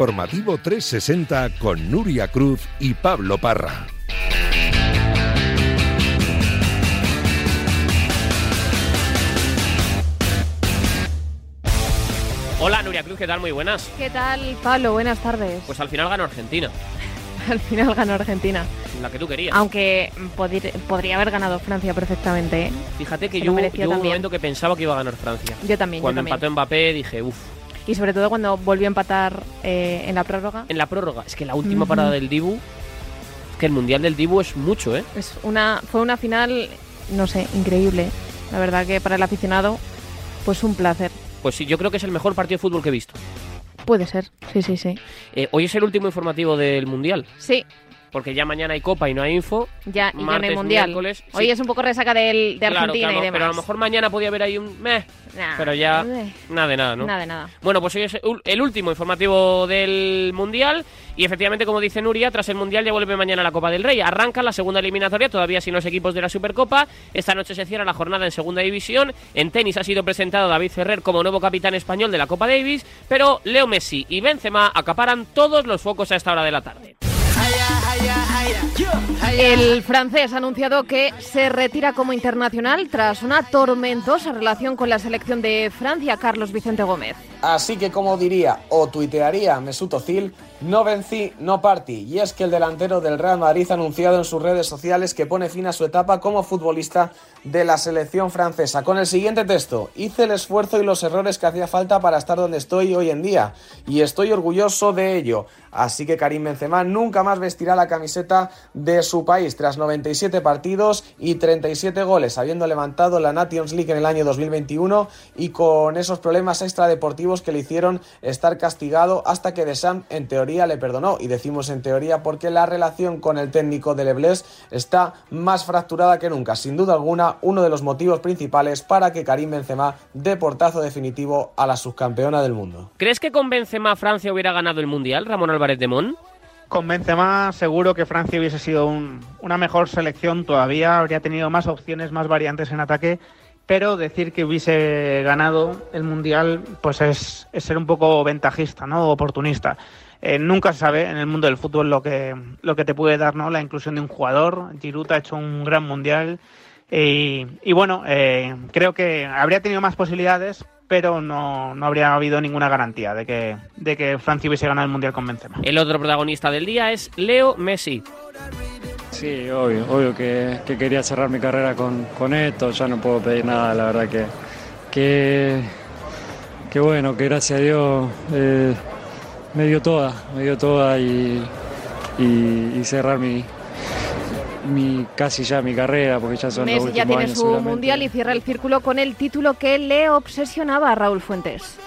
Informativo 360 con Nuria Cruz y Pablo Parra. Hola Nuria Cruz, ¿qué tal? Muy buenas. ¿Qué tal, Pablo? Buenas tardes. Pues al final ganó Argentina, Al final ganó Argentina. la que tú querías. Aunque podir- podría haber ganado Francia perfectamente. ¿eh? Fíjate que se yo, yo hubo un momento que pensaba que iba a ganar Francia. Yo también, yo Cuando también. empató Mbappé dije, uff, Y sobre todo cuando volvió a empatar eh, en la prórroga. en la prórroga. Es que la última parada del Dibu, es que el Mundial del Dibu es mucho, ¿eh? Es una, fue una final, no sé, increíble. La verdad que para el aficionado, pues un placer. Pues sí, yo creo que es el mejor partido de fútbol que he visto. Puede ser, sí, sí, sí. Eh, hoy es el último informativo del Mundial, Sí, porque ya mañana hay Copa y no hay info. ya, y ya no hay Martes, mundial. miércoles, Hoy sí. es un poco resaca del, de Argentina claro, y demás. pero a lo mejor mañana podía haber ahí un meh, Nah, pero ya eh, nada de nada, ¿no? Nada de nada. Bueno, pues hoy es el último informativo del Mundial y efectivamente, como dice Nuria, tras el Mundial ya vuelve mañana la Copa del Rey. Arranca la segunda eliminatoria, todavía sin los equipos de la Supercopa. Esta noche se cierra la jornada en Segunda División. En tenis ha sido presentado David Ferrer como nuevo capitán español de la Copa Davis, pero Leo Messi y Benzema acaparan todos los focos a esta hora de la tarde. El francés ha anunciado que se retira como internacional tras una tormentosa relación con la selección de Francia, Carlos Vicente Gómez. Así que como diría o tuitearía Mesut Özil, no vencí, no partí. Y es que el delantero del Real Madrid ha anunciado en sus redes sociales que pone fin a su etapa como futbolista de la selección francesa. Con el siguiente texto, hice el esfuerzo y los errores que hacía falta para estar donde estoy hoy en día. Y estoy orgulloso de ello. Así que Karim Benzema nunca más vestirá la camiseta de su país tras 97 partidos y 37 goles, habiendo levantado la Nations League en el año 2021 y con esos problemas extradeportivos que le hicieron estar castigado hasta que Deschamps en teoría le perdonó. Y decimos en teoría porque la relación con el técnico de Leblés está más fracturada que nunca. Sin duda alguna, uno de los motivos principales para que Karim Benzema dé portazo definitivo a la subcampeona del mundo. ¿Crees que con Benzema Francia hubiera ganado el Mundial, Ramón Álvarez de Mon? Con Benzema seguro que Francia hubiese sido un- una mejor selección todavía, habría tenido más opciones, más variantes en ataque, pero decir que hubiese ganado el Mundial pues es, ser un poco ventajista, ¿no? oportunista. Eh, nunca se sabe en el mundo del fútbol lo que, lo que te puede dar ¿no? la inclusión de un jugador. Giroud ha hecho un gran Mundial y, y bueno, eh, creo que habría tenido más posibilidades, pero no, no habría habido ninguna garantía de que, de que Francia hubiese ganado el Mundial con Benzema. El otro protagonista del día es Leo Messi. Sí, obvio, obvio que, que quería cerrar mi carrera con, con esto, ya no puedo pedir nada, la verdad que, que, que bueno, que gracias a Dios eh, me dio toda, me dio toda y, y- y cerrar mi, mi casi ya mi carrera, porque ya son los Messi últimos ya tiene años su mundial y cierra el círculo con el título que le obsesionaba a Raúl Fuentes.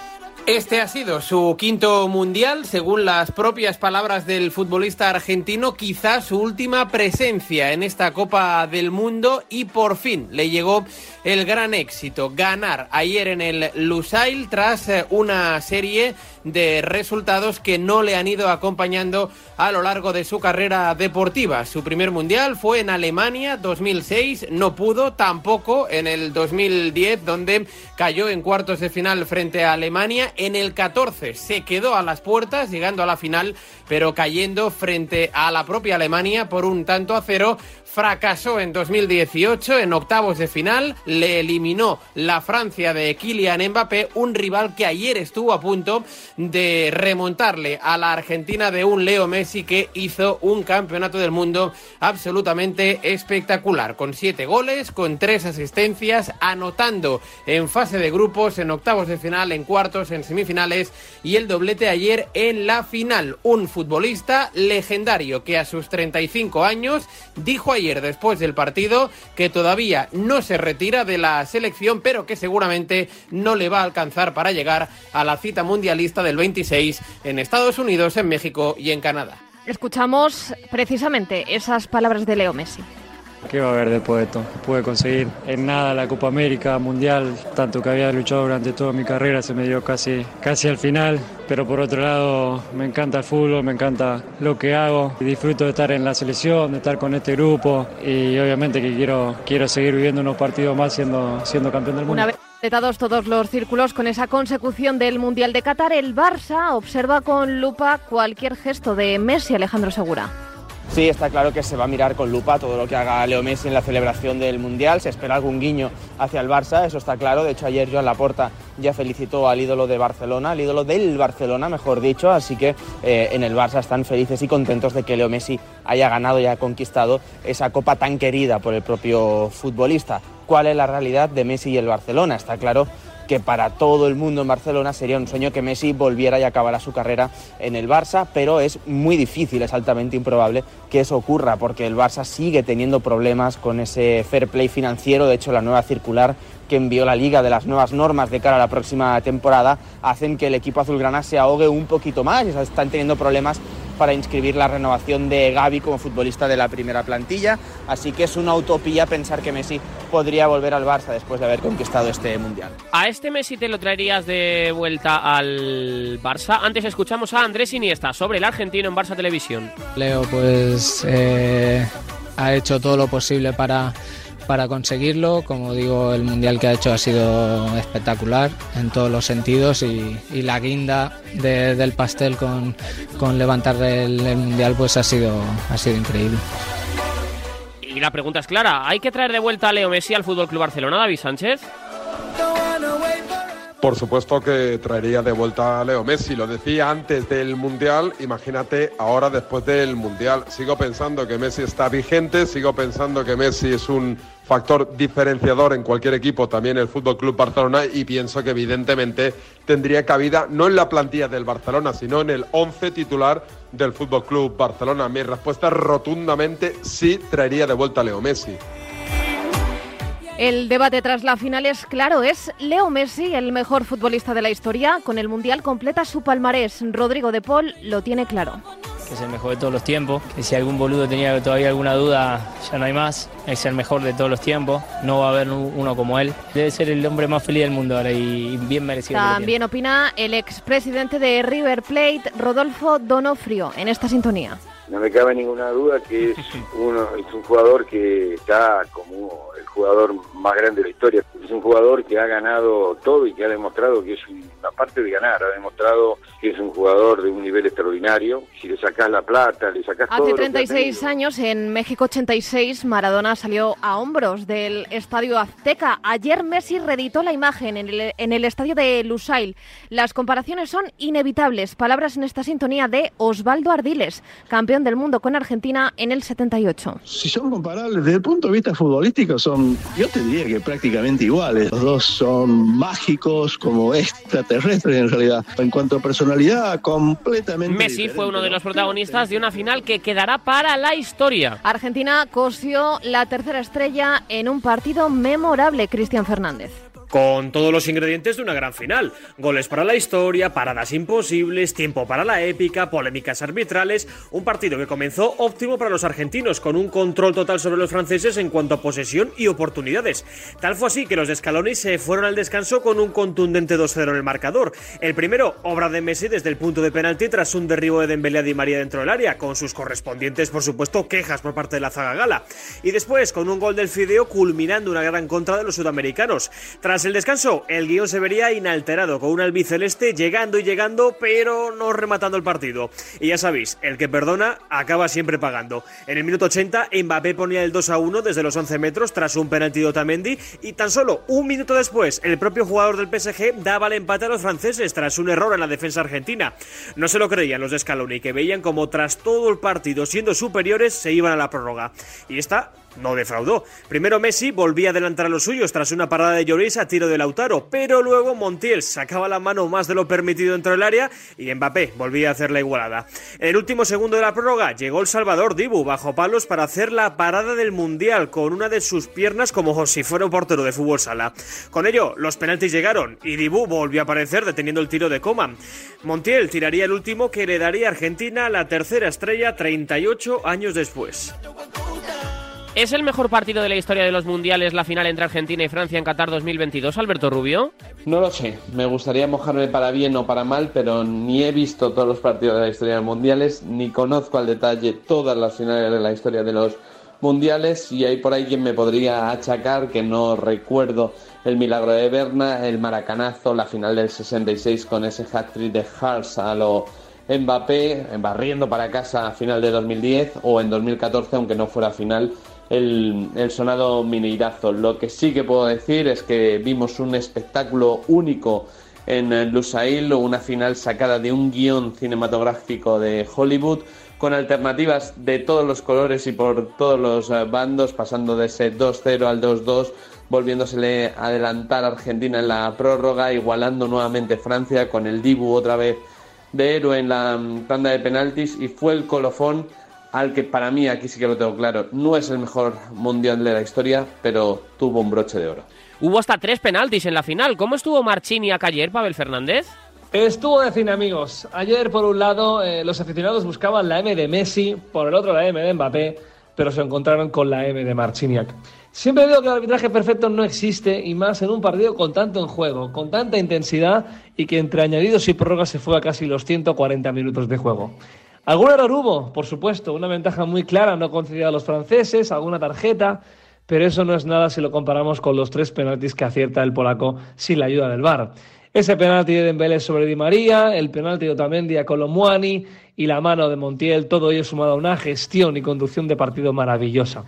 Este ha sido su quinto mundial, según las propias palabras del futbolista argentino, quizás su última presencia en esta Copa del Mundo y por fin le llegó el gran éxito, ganar ayer en el Lusail tras eh, una serie de resultados que no le han ido acompañando a lo largo de su carrera deportiva. Su primer mundial fue en Alemania 2006, no pudo tampoco en el 2010 donde cayó en cuartos de final frente a Alemania. En el 14 se quedó a las puertas llegando a la final pero cayendo frente a la propia Alemania por un tanto a cero. Fracasó en 2018 en octavos de final, le eliminó la Francia de Kylian Mbappé, un rival que ayer estuvo a punto de remontarle a la Argentina de un Leo Messi que hizo un campeonato del mundo absolutamente espectacular, con siete goles, con tres asistencias, anotando en fase de grupos, en octavos de final, en cuartos, en semifinales y el doblete ayer en la final. Un futbolista legendario que a sus 35 años dijo ayer después del partido que todavía no se retira de la selección, pero que seguramente no le va a alcanzar para llegar a la cita mundialista del 26 en Estados Unidos, en México y en Canadá. Escuchamos precisamente esas palabras de Leo Messi. ¿Qué va a haber después de esto? Pude conseguir en nada la Copa América, Mundial, tanto que había luchado durante toda mi carrera, se me dio casi, casi al final, pero por otro lado me encanta el fútbol, me encanta lo que hago, disfruto de estar en la selección, de estar con este grupo y obviamente que quiero, quiero seguir viviendo unos partidos más siendo, siendo campeón del mundo. Una vez Completados todos los círculos con esa consecución del Mundial de Qatar, el Barça observa con lupa cualquier gesto de Messi, Alejandro Segura. Sí, está claro que se va a mirar con lupa todo lo que haga Leo Messi en la celebración del Mundial. Se espera algún guiño hacia el Barça, eso está claro. De hecho, ayer Joan Laporta ya felicitó al ídolo de Barcelona, al ídolo del Barcelona, mejor dicho. Así que eh, en el Barça están felices y contentos de que Leo Messi haya ganado y haya conquistado esa copa tan querida por el propio futbolista. ¿Cuál es la realidad de Messi y el Barcelona? Está claro que para todo el mundo en Barcelona sería un sueño que Messi volviera y acabara su carrera en el Barça, pero es muy difícil, es altamente improbable que eso ocurra, porque el Barça sigue teniendo problemas con ese fair play financiero, de hecho la nueva circular que envió la liga de las nuevas normas de cara a la próxima temporada hacen que el equipo azulgrana se ahogue un poquito más, están teniendo problemas para inscribir la renovación de Gaby como futbolista de la primera plantilla. Así que es una utopía pensar que Messi podría volver al Barça después de haber conquistado este mundial. ¿A este Messi te lo traerías de vuelta al Barça? Antes escuchamos a Andrés Iniesta sobre el argentino en Barça Televisión. Leo pues eh, ha hecho todo lo posible para para conseguirlo. Como digo, el mundial que ha hecho ha sido espectacular en todos los sentidos y, la guinda del pastel con, levantar el, mundial pues ha sido, ha sido increíble. Y la pregunta es clara, ¿hay que traer de vuelta a Leo Messi al Fútbol Club Barcelona, David Sánchez? Por supuesto que traería de vuelta a Leo Messi. Lo decía antes del Mundial, imagínate ahora después del Mundial. Sigo pensando que Messi está vigente, sigo pensando que Messi es un factor diferenciador en cualquier equipo, también el Fútbol Club Barcelona, y pienso que evidentemente tendría cabida no en la plantilla del Barcelona, sino en el 11 titular del Fútbol Club Barcelona. Mi respuesta es rotundamente sí traería de vuelta a Leo Messi. El debate tras la final es claro, es Leo Messi el mejor futbolista de la historia. Con el Mundial completa su palmarés. Rodrigo de Paul lo tiene claro. Que es el mejor de todos los tiempos, que si algún boludo tenía todavía alguna duda, ya no hay más. Es el mejor de todos los tiempos, no va a haber uno como él. Debe ser el hombre más feliz del mundo ahora y bien merecido. También opina el expresidente de River Plate, Rodolfo Donofrio, en esta sintonía. No me cabe ninguna duda que es, uno, es un jugador que está como jugador más grande de la historia. Es un jugador que ha ganado todo y que ha demostrado que es, aparte de ganar, ha demostrado que es un jugador de un nivel extraordinario. Si le sacas la plata, le sacas todo. Hace 36 años, en México 86, Maradona salió a hombros del Estadio Azteca. Ayer Messi reeditó la imagen en el, en el estadio de Lusail. Las comparaciones son inevitables. Palabras en esta sintonía de Osvaldo Ardiles, campeón del mundo con Argentina en el 78. Si son comparables desde el punto de vista futbolístico, son, yo te diría que prácticamente iguales. Los dos son mágicos, como extraterrestres en realidad. En cuanto a personalidad, completamente. Messi fue uno de los protagonistas de una final que quedará para la historia. Argentina cosió la tercera estrella en un partido memorable, Cristian Fernández con todos los ingredientes de una gran final. Goles para la historia, paradas imposibles, tiempo para la épica, polémicas arbitrales, un partido que comenzó óptimo para los argentinos, con un control total sobre los franceses en cuanto a posesión y oportunidades. Tal fue así que los de Scaloni se fueron al descanso con un contundente 2-0 en el marcador. El primero, obra de Messi desde el punto de penalti tras un derribo de Dembélé a Di María dentro del área, con sus correspondientes, por supuesto, quejas por parte de la zaga gala. Y después, con un gol del Fideo culminando una gran contra de los sudamericanos. Tras el descanso, el guion se vería inalterado, con un albiceleste llegando y llegando, pero no rematando el partido. Y ya sabéis, el que perdona acaba siempre pagando. En el minuto 80, Mbappé ponía el 2 a 1 desde los 11 metros tras un penalti de Otamendi, y tan solo un minuto después, el propio jugador del PSG daba el empate a los franceses tras un error en la defensa argentina. No se lo creían los de Scaloni, que veían como tras todo el partido siendo superiores se iban a la prórroga. Y esta no defraudó. Primero Messi volvía a adelantar a los suyos tras una parada de Lloris a tiro de Lautaro, pero luego Montiel sacaba la mano más de lo permitido dentro del área y Mbappé volvía a hacer la igualada. El último segundo de la prórroga llegó el Salvador Dibu bajo palos para hacer la parada del Mundial con una de sus piernas como si fuera un portero de fútbol sala. Con ello, los penaltis llegaron y Dibu volvió a aparecer deteniendo el tiro de Coman. Montiel tiraría el último que le daría a Argentina la tercera estrella 38 años después. ¿Es el mejor partido de la historia de los mundiales la final entre Argentina y Francia en Qatar 2022, Alberto Rubio? No lo sé, me gustaría mojarme para bien o para mal, pero ni he visto todos los partidos de la historia de los mundiales, ni conozco al detalle todas las finales de la historia de los mundiales y hay por ahí quien me podría achacar que no recuerdo el milagro de Berna, el maracanazo, la final del 66 con ese hat-trick de Hars a lo Mbappé, barriendo para casa a final de 2010 o en 2014, aunque no fuera final, el, el sonado Mineirazo. Lo que sí que puedo decir es que vimos un espectáculo único en Lusail, una final sacada de un guion cinematográfico de Hollywood, con alternativas de todos los colores y por todos los eh, bandos, pasando de ese 2-0 al 2-2, volviéndosele adelantar a Argentina en la prórroga, igualando nuevamente Francia con el Dibu otra vez de héroe en la mm, tanda de penaltis y fue el colofón al que para mí, aquí sí que lo tengo claro, no es el mejor mundial de la historia, pero tuvo un broche de oro. Hubo hasta tres penaltis en la final. ¿Cómo estuvo Marchini ayer, Pavel Fernández? Estuvo de cine, amigos. Ayer, por un lado, eh, los aficionados buscaban la M de Messi, por el otro la M de Mbappé, pero se encontraron con la M de Marchiniak. Siempre digo que el arbitraje perfecto no existe, y más en un partido con tanto en juego, con tanta intensidad, y que entre añadidos y prórrogas se fue a casi los 140 minutos de juego. Algún error hubo, por supuesto, una ventaja muy clara no concedida a los franceses, alguna tarjeta, pero eso no es nada si lo comparamos con los tres penaltis que acierta el polaco sin la ayuda del VAR. Ese penalti de Dembélé sobre Di María, el penalti de Otamendi a Colomuani y la mano de Montiel, todo ello sumado a una gestión y conducción de partido maravillosa.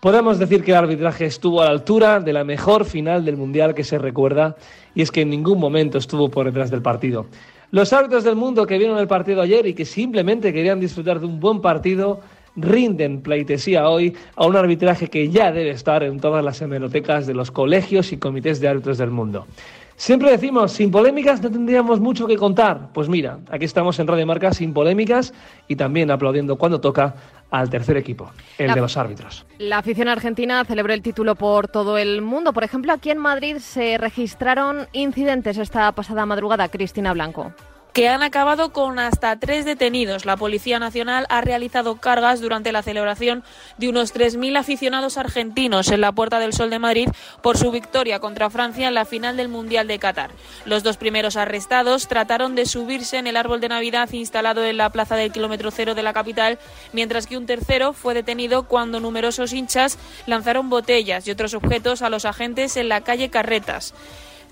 Podemos decir que el arbitraje estuvo a la altura de la mejor final del Mundial que se recuerda y es que en ningún momento estuvo por detrás del partido. Los árbitros del mundo que vieron el partido ayer y que simplemente querían disfrutar de un buen partido rinden pleitesía hoy a un arbitraje que ya debe estar en todas las hemerotecas de los colegios y comités de árbitros del mundo. Siempre decimos, sin polémicas no tendríamos mucho que contar. Pues mira, aquí estamos en Radio Marca sin polémicas y también aplaudiendo cuando toca al tercer equipo, el de los árbitros. La afición argentina celebró el título por todo el mundo. Por ejemplo, aquí en Madrid se registraron incidentes esta pasada madrugada, Cristina Blanco que han acabado con hasta tres detenidos. La Policía Nacional ha realizado cargas durante la celebración de unos 3.000 aficionados argentinos en la Puerta del Sol de Madrid por su victoria contra Francia en la final del Mundial de Qatar. Los dos primeros arrestados trataron de subirse en el árbol de Navidad instalado en la plaza del kilómetro cero de la capital, mientras que un tercero fue detenido cuando numerosos hinchas lanzaron botellas y otros objetos a los agentes en la calle Carretas.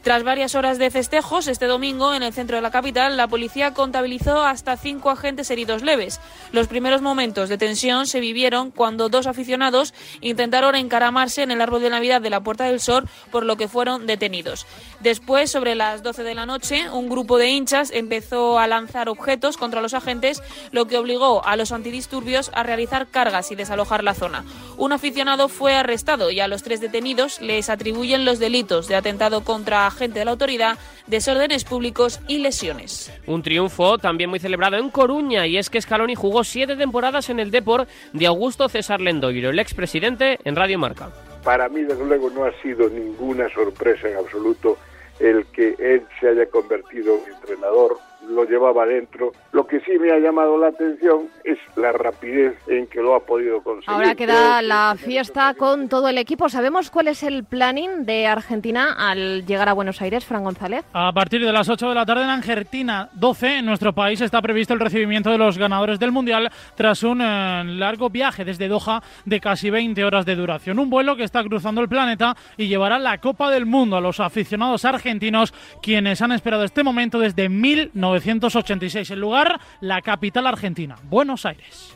Tras varias horas de festejos, este domingo en el centro de la capital, la policía contabilizó hasta cinco agentes heridos leves. Los primeros momentos de tensión se vivieron cuando dos aficionados intentaron encaramarse en el árbol de Navidad de la Puerta del Sol, por lo que fueron detenidos. Después, sobre las 12 de la noche, un grupo de hinchas empezó a lanzar objetos contra los agentes, lo que obligó a los antidisturbios a realizar cargas y desalojar la zona. Un aficionado fue arrestado y a los tres detenidos les atribuyen los delitos de atentado contra gente de la autoridad, desórdenes públicos y lesiones. Un triunfo también muy celebrado en Coruña y es que Scaloni jugó siete temporadas en el Deport de Augusto César Lendoiro, el expresidente en Radio Marca. Para mí, desde luego, no ha sido ninguna sorpresa en absoluto el que él se haya convertido en entrenador lo llevaba dentro. Lo que sí me ha llamado la atención es la rapidez en que lo ha podido conseguir. Ahora queda la fiesta con todo el equipo. ¿Sabemos cuál es el planning de Argentina al llegar a Buenos Aires, Fran González? A partir de las 8 de la tarde en Argentina 12, en nuestro país está previsto el recibimiento de los ganadores del Mundial tras un eh, largo viaje desde Doha de casi 20 horas de duración. Un vuelo que está cruzando el planeta y llevará la Copa del Mundo a los aficionados argentinos, quienes han esperado este momento desde 1900 1986. El lugar, la capital argentina, Buenos Aires.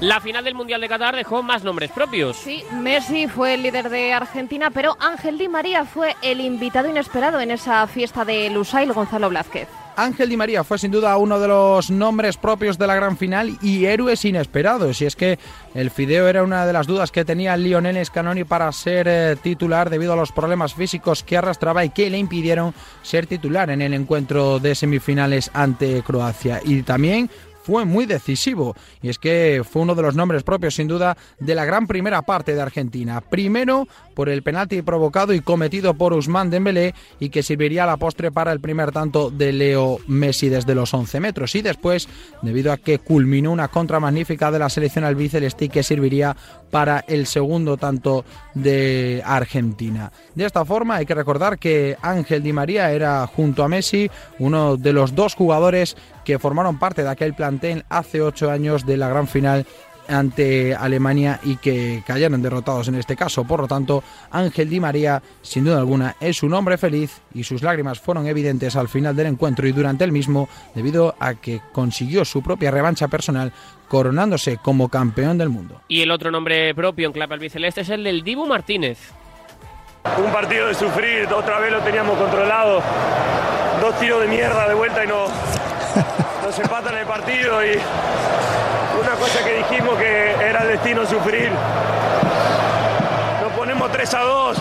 La final del Mundial de Qatar dejó más nombres propios. Sí, Messi fue el líder de Argentina, pero Ángel Di María fue el invitado inesperado en esa fiesta de Lusail Gonzalo Blázquez. Ángel Di María fue sin duda uno de los nombres propios de la gran final y héroes inesperados. Y es que el Fideo era una de las dudas que tenía Lionel Scanoni para ser eh, titular debido a los problemas físicos que arrastraba y que le impidieron ser titular en el encuentro de semifinales ante Croacia. Y también fue muy decisivo y es que fue uno de los nombres propios sin duda de la gran primera parte de Argentina. Primero por el penalti provocado y cometido por Usman Dembélé y que serviría a la postre para el primer tanto de Leo Messi desde los 11 metros y después debido a que culminó una contra magnífica de la selección albiceleste que serviría para el segundo tanto de Argentina. De esta forma hay que recordar que Ángel Di María era junto a Messi uno de los dos jugadores que formaron parte de aquel plantel hace ocho años de la gran final ante Alemania y que cayeron derrotados en este caso. Por lo tanto, Ángel Di María, sin duda alguna, es un hombre feliz y sus lágrimas fueron evidentes al final del encuentro y durante el mismo debido a que consiguió su propia revancha personal coronándose como campeón del mundo. Y el otro nombre propio en clave albiceleste es el del Dibu Martínez. Un partido de sufrir, otra vez lo teníamos controlado. Dos tiros de mierda de vuelta y no, nos empatan el partido y una cosa que dijimos que era el destino sufrir. Nos ponemos 3 a 2.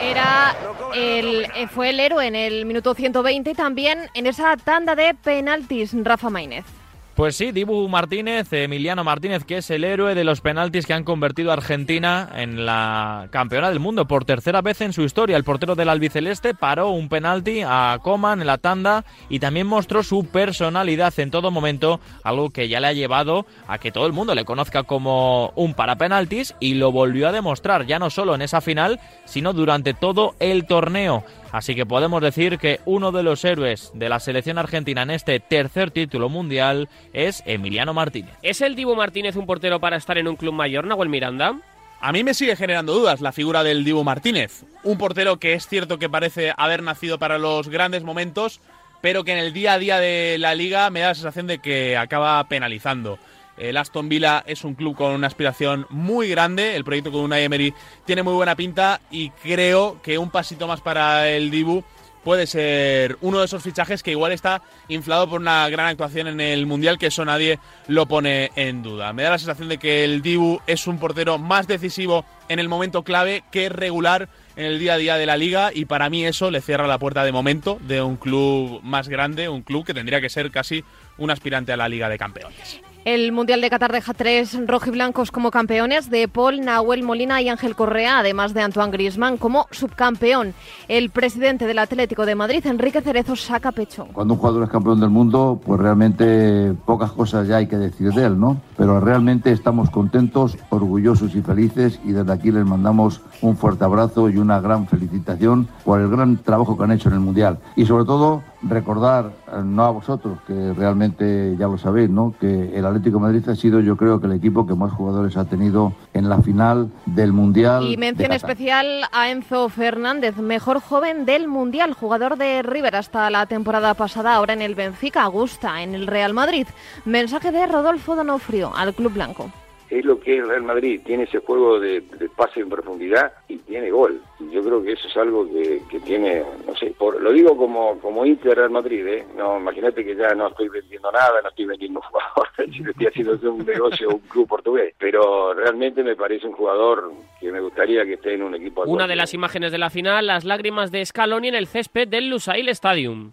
Era el, fue el héroe en el minuto 120 y también en esa tanda de penaltis, Rafa Maínez. Pues sí, Dibu Martínez, Emiliano Martínez, que es el héroe de los penaltis que han convertido a Argentina en la campeona del mundo por tercera vez en su historia. El portero del albiceleste paró un penalti a Coman en la tanda y también mostró su personalidad en todo momento, algo que ya le ha llevado a que todo el mundo le conozca como un parapenaltis y lo volvió a demostrar ya no solo en esa final, sino durante todo el torneo. Así que podemos decir que uno de los héroes de la selección argentina en este tercer título mundial es Emiliano Martínez. ¿Es el Dibu Martínez un portero para estar en un club mayor, Nahuel Miranda? A mí me sigue generando dudas la figura del Dibu Martínez. Un portero que es cierto que parece haber nacido para los grandes momentos, pero que en el día a día de la liga me da la sensación de que acaba penalizando. El Aston Villa es un club con una aspiración muy grande. El proyecto con Unai Emery tiene muy buena pinta y creo que un pasito más para el Dibu puede ser uno de esos fichajes que igual está inflado por una gran actuación en el Mundial, que eso nadie lo pone en duda. Me da la sensación de que el Dibu es un portero más decisivo en el momento clave que regular en el día a día de la liga y para mí eso le cierra la puerta de momento de un club más grande, un club que tendría que ser casi un aspirante a la Liga de Campeones. El Mundial de Qatar deja tres rojiblancos como campeones de Paul, Nahuel Molina y Ángel Correa, además de Antoine Griezmann como subcampeón. El presidente del Atlético de Madrid, Enrique Cerezo, saca pecho. Cuando un jugador es campeón del mundo, pues realmente pocas cosas ya hay que decir de él, ¿no? Pero realmente estamos contentos, orgullosos y felices y desde aquí les mandamos un fuerte abrazo y una gran felicitación por el gran trabajo que han hecho en el Mundial. Y sobre todo recordar, no a vosotros, que realmente ya lo sabéis, ¿no? que el Atlético de Madrid ha sido yo creo que el equipo que más jugadores ha tenido en la final del Mundial. Y mención especial a Enzo Fernández, mejor joven del Mundial, jugador de River hasta la temporada pasada, ahora en el Benfica, Augusta, en el Real Madrid. Mensaje de Rodolfo Donofrio al Club Blanco es lo que es Real Madrid, tiene ese juego de, pase en profundidad y tiene gol. Yo creo que eso es algo que, tiene, no sé, por, lo digo como, como Inter Real Madrid, ¿eh? No, imagínate que ya no estoy vendiendo nada, no estoy vendiendo jugadores, estoy haciendo un negocio, un club portugués, pero realmente me parece un jugador que me gustaría que esté en un equipo. Una de las imágenes de la final, las lágrimas de Scaloni en el césped del Lusail Stadium.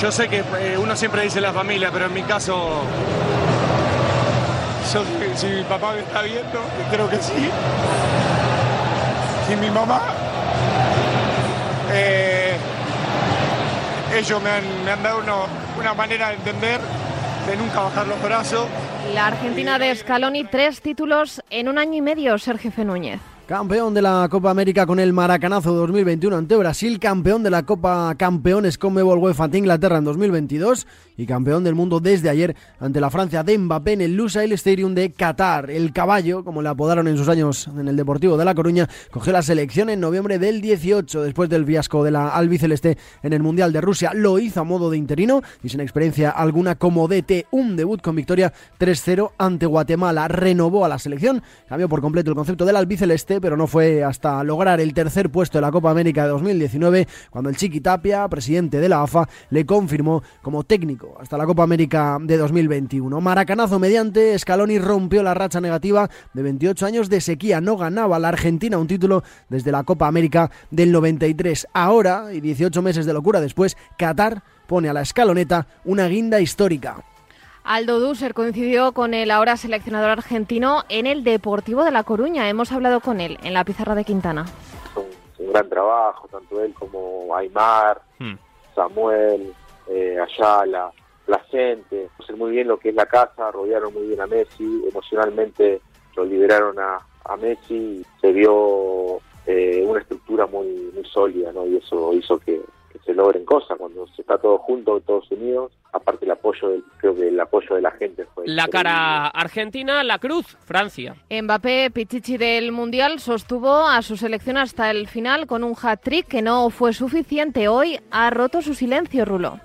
Yo sé que eh, uno siempre dice la familia, pero en mi caso yo, si mi papá me está viendo, creo que sí. Si mi mamá, eh, ellos me han, dado una manera de entender, de nunca bajar los brazos. La Argentina de Scaloni, tres títulos en un año y medio, Sergio Núñez. Campeón de la Copa América con el Maracanazo 2021 ante Brasil, campeón de la Copa Campeones con Mebol UEFA ante Inglaterra en 2022 y campeón del mundo desde ayer ante la Francia de Mbappé en el Lusail Stadium de Qatar. El caballo, como le apodaron en sus años en el Deportivo de La Coruña, cogió la selección en noviembre del 18 después del fiasco de la albiceleste en el Mundial de Rusia. Lo hizo a modo de interino y sin experiencia alguna como DT. Un debut con victoria 3-0 ante Guatemala. Renovó a la selección, cambió por completo el concepto del albiceleste pero no fue hasta lograr el tercer puesto de la Copa América de 2019 cuando el Chiqui Tapia, presidente de la AFA, le confirmó como técnico hasta la Copa América de 2021. Maracanazo mediante, Scaloni rompió la racha negativa de 28 años de sequía. No ganaba la Argentina un título desde la Copa América del 93. Ahora, y 18 meses de locura después, Qatar pone a la escaloneta una guinda histórica. Aldo Dusser coincidió con el ahora seleccionador argentino en el Deportivo de La Coruña. Hemos hablado con él en la pizarra de Quintana. un gran trabajo, tanto él como Aymar, Hmm. Samuel, eh, Ayala, la gente, hacer muy bien lo que es la casa, rodearon muy bien a Messi, emocionalmente lo liberaron a, a Messi, y se vio eh, una estructura muy, muy sólida, ¿no? Y eso hizo que, que se logren cosas cuando se está todo junto, todos unidos. Aparte el apoyo, del, creo que el apoyo de la gente fue La cara argentina, la cruz, Francia. Mbappé, Pichichi del Mundial, sostuvo a su selección hasta el final con un hat-trick que no fue suficiente. Hoy ha roto su silencio, Rulo.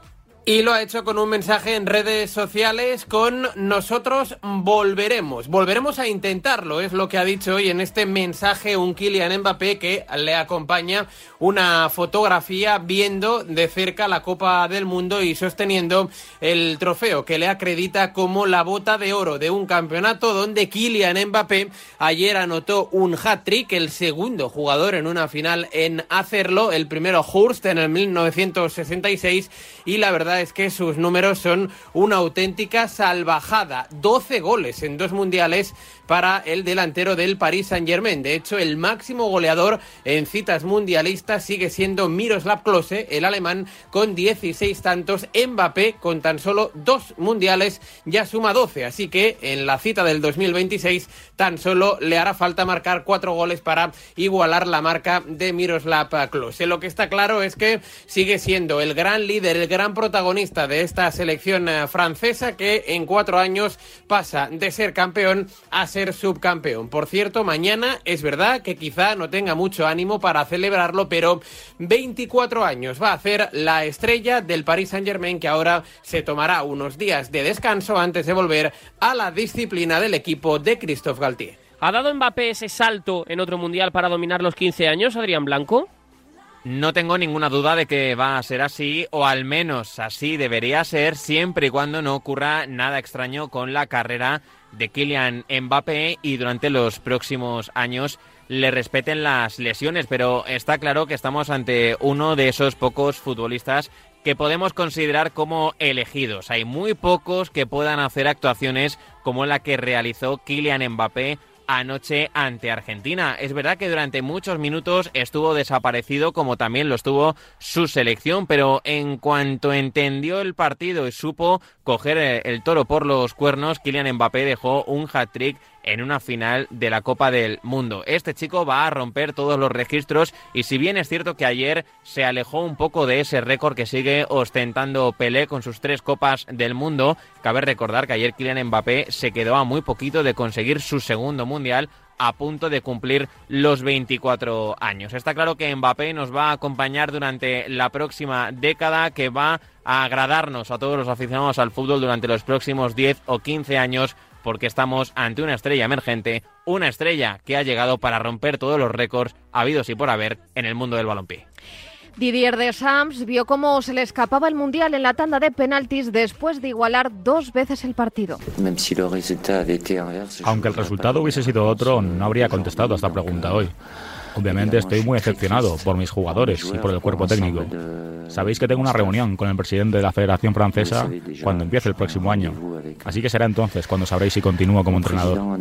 Y lo ha hecho con un mensaje en redes sociales con nosotros volveremos. Volveremos a intentarlo, es lo que ha dicho hoy en este mensaje un Kylian Mbappé que le acompaña una fotografía viendo de cerca la Copa del Mundo y sosteniendo el trofeo que le acredita como la bota de oro de un campeonato donde Kylian Mbappé ayer anotó un hat-trick, el segundo jugador en una final en hacerlo, el primero Hurst en el 1966 y la verdad es que sus números son una auténtica salvajada. 12 goles en dos mundiales para el delantero del Paris Saint-Germain. De hecho, el máximo goleador en citas mundialistas sigue siendo Miroslav Klose, el alemán, con 16 tantos. Mbappé, con tan solo dos mundiales, ya suma 12. Así que en la cita del 2026 tan solo le hará falta marcar cuatro goles para igualar la marca de Miroslav Klose. Lo que está claro es que sigue siendo el gran líder, el gran protagonista de esta selección eh, francesa que en cuatro años pasa de ser campeón a ser subcampeón. Por cierto, mañana es verdad que quizá no tenga mucho ánimo para celebrarlo, pero 24 años va a hacer la estrella del Paris Saint-Germain que ahora se tomará unos días de descanso antes de volver a la disciplina del equipo de Christophe Galtier. ¿Ha dado Mbappé ese salto en otro mundial para dominar los 15 años, Adrián Blanco? No tengo ninguna duda de que va a ser así, o al menos así debería ser, siempre y cuando no ocurra nada extraño con la carrera de Kylian Mbappé y durante los próximos años le respeten las lesiones. Pero está claro que estamos ante uno de esos pocos futbolistas que podemos considerar como elegidos. Hay muy pocos que puedan hacer actuaciones como la que realizó Kylian Mbappé anoche ante Argentina. Es verdad que durante muchos minutos estuvo desaparecido como también lo estuvo su selección, pero en cuanto entendió el partido y supo coger eh, el toro por los cuernos, Kylian Mbappé dejó un hat-trick en una final de la Copa del Mundo. Este chico va a romper todos los registros y si bien es cierto que ayer se alejó un poco de ese récord que sigue ostentando Pelé con sus tres Copas del Mundo, cabe recordar que ayer Kylian Mbappé se quedó a muy poquito de conseguir su segundo mundial a punto de cumplir los 24 años. Está claro que Mbappé nos va a acompañar durante la próxima década, que va a agradarnos a todos los aficionados al fútbol durante los próximos 10 o 15 años, porque estamos ante una estrella emergente, una estrella que ha llegado para romper todos los récords habidos y por haber en el mundo del balompié. Didier Deschamps vio cómo se le escapaba el Mundial en la tanda de penaltis después de igualar dos veces el partido. Aunque el resultado hubiese sido otro, no habría contestado a esta pregunta hoy. Obviamente estoy muy decepcionado por mis jugadores y por el cuerpo técnico. Sabéis que tengo una reunión con el presidente de la Federación Francesa cuando empiece el próximo año. Así que será entonces cuando sabréis si continúo como entrenador.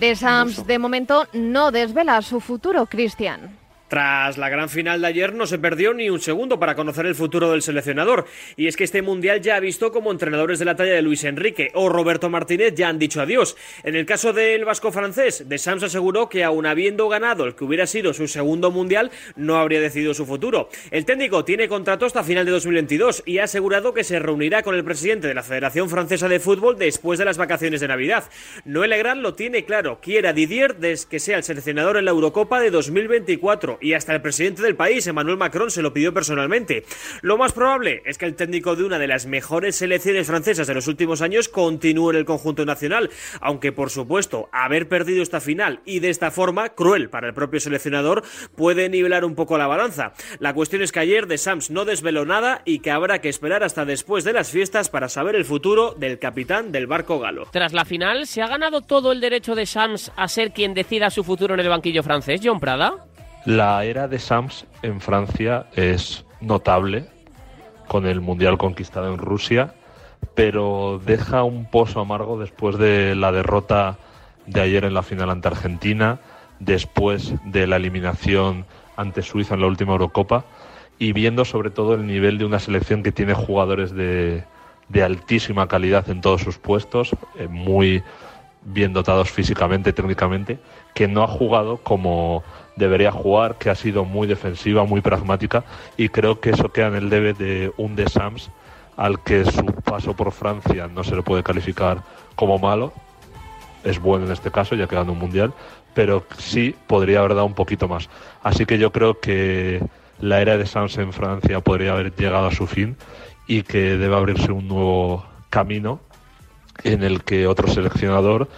Deschamps de momento no desvela su futuro, Cristian. Tras la gran final de ayer no se perdió ni un segundo para conocer el futuro del seleccionador. Y es que este mundial ya ha visto como entrenadores de la talla de Luis Enrique o Roberto Martínez ya han dicho adiós. En el caso del vasco francés, De Sams aseguró que aun habiendo ganado el que hubiera sido su segundo mundial, no habría decidido su futuro. El técnico tiene contrato hasta final de 2022 y ha asegurado que se reunirá con el presidente de la Federación Francesa de Fútbol después de las vacaciones de Navidad. Noel Legrand lo tiene claro, quiere Didier desde que sea el seleccionador en la Eurocopa de 2024 y hasta el presidente del país, Emmanuel Macron, se lo pidió personalmente. Lo más probable es que el técnico de una de las mejores selecciones francesas de los últimos años continúe en el conjunto nacional, aunque por supuesto haber perdido esta final y de esta forma, cruel para el propio seleccionador, puede nivelar un poco la balanza. La cuestión es que ayer de Sams no desveló nada y que habrá que esperar hasta después de las fiestas para saber el futuro del capitán del barco galo. Tras la final, ¿se ha ganado todo el derecho de Sams a ser quien decida su futuro en el banquillo francés, John Prada? La era de Sams en Francia es notable, con el Mundial conquistado en Rusia, pero deja un pozo amargo después de la derrota de ayer en la final ante Argentina, después de la eliminación ante Suiza en la última Eurocopa y viendo sobre todo el nivel de una selección que tiene jugadores de, de altísima calidad en todos sus puestos, eh, muy bien dotados físicamente, técnicamente, que no ha jugado como debería jugar, que ha sido muy defensiva, muy pragmática y creo que eso queda en el debe de un de Sams al que su paso por Francia no se le puede calificar como malo, es bueno en este caso, ya quedando un mundial, pero sí podría haber dado un poquito más. Así que yo creo que la era de Sams en Francia podría haber llegado a su fin y que debe abrirse un nuevo camino en el que otro seleccionador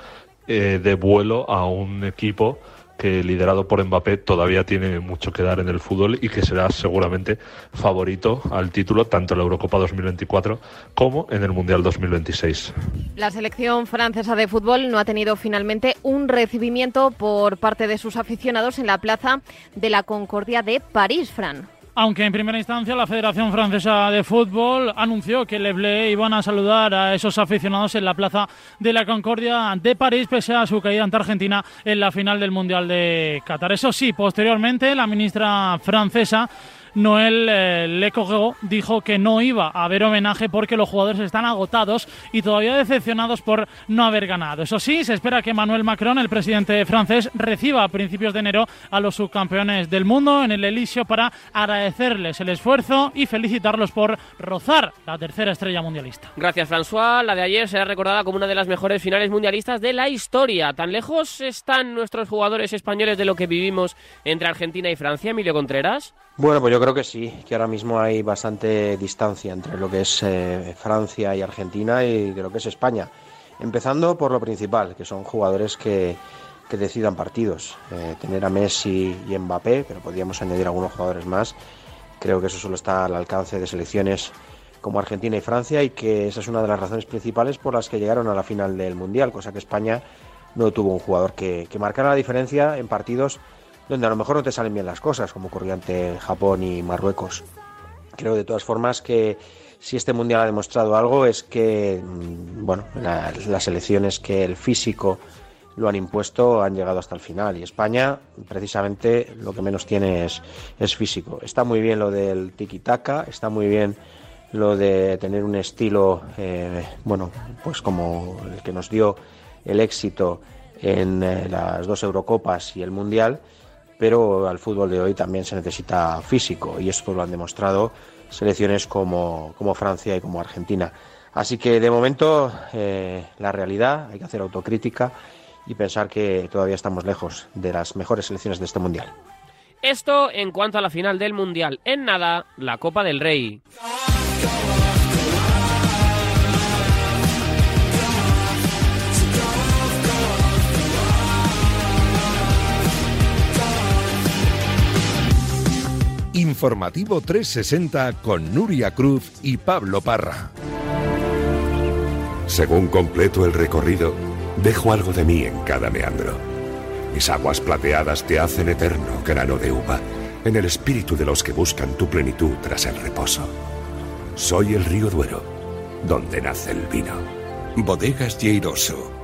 eh, vuelo a un equipo que liderado por Mbappé todavía tiene mucho que dar en el fútbol y que será seguramente favorito al título tanto en la Eurocopa 2024 como en el Mundial 2026. La selección francesa de fútbol no ha tenido finalmente un recibimiento por parte de sus aficionados en la plaza de la Concordia de París, Fran. Aunque en primera instancia la Federación Francesa de Fútbol anunció que Le Bleu iban a saludar a esos aficionados en la Plaza de la Concordia de París, pese a su caída ante Argentina en la final del Mundial de Qatar. Eso sí, posteriormente la ministra francesa Noel eh, dijo que no iba a haber homenaje porque los jugadores están agotados y todavía decepcionados por no haber ganado. Eso sí, se espera que Emmanuel Macron, el presidente francés, reciba a principios de enero a los subcampeones del mundo en el Elíseo para agradecerles el esfuerzo y felicitarlos por rozar la tercera estrella mundialista. Gracias, François. La de ayer será recordada como una de las mejores finales mundialistas de la historia. ¿Tan lejos están nuestros jugadores españoles de lo que vivimos entre Argentina y Francia, Emilio Contreras? Bueno, pues yo creo que sí, que ahora mismo hay bastante distancia entre lo que es eh, Francia y Argentina y de lo que es España. Empezando por lo principal, que son jugadores que, que decidan partidos. Eh, tener a Messi y Mbappé, pero podríamos añadir algunos jugadores más. Creo que eso solo está al alcance de selecciones como Argentina y Francia y que esa es una de las razones principales por las que llegaron a la final del Mundial, cosa que España no tuvo un jugador que, que marcara la diferencia en partidos donde a lo mejor no te salen bien las cosas, como ocurrió ante Japón y Marruecos. Creo de todas formas que si este mundial ha demostrado algo es que mm, bueno, las elecciones que el físico lo han impuesto han llegado hasta el final y España precisamente lo que menos tiene es, físico. Está muy bien lo del tiki-taka, está muy bien lo de tener un estilo, eh, bueno, pues como el que nos dio el éxito en eh, las dos Eurocopas y el Mundial, pero al fútbol de hoy también se necesita físico y esto lo han demostrado selecciones como, como Francia y como Argentina. Así que de momento eh, la realidad, hay que hacer autocrítica y pensar que todavía estamos lejos de las mejores selecciones de este Mundial. Esto en cuanto a la final del Mundial. En nada, la Copa del Rey. Informativo 360 con Nuria Cruz y Pablo Parra. Según completo el recorrido, dejo algo de mí en cada meandro. Mis aguas plateadas te hacen eterno grano de uva, en el espíritu de los que buscan tu plenitud tras el reposo. Soy el río Duero, donde nace el vino. Bodegas Lleiroso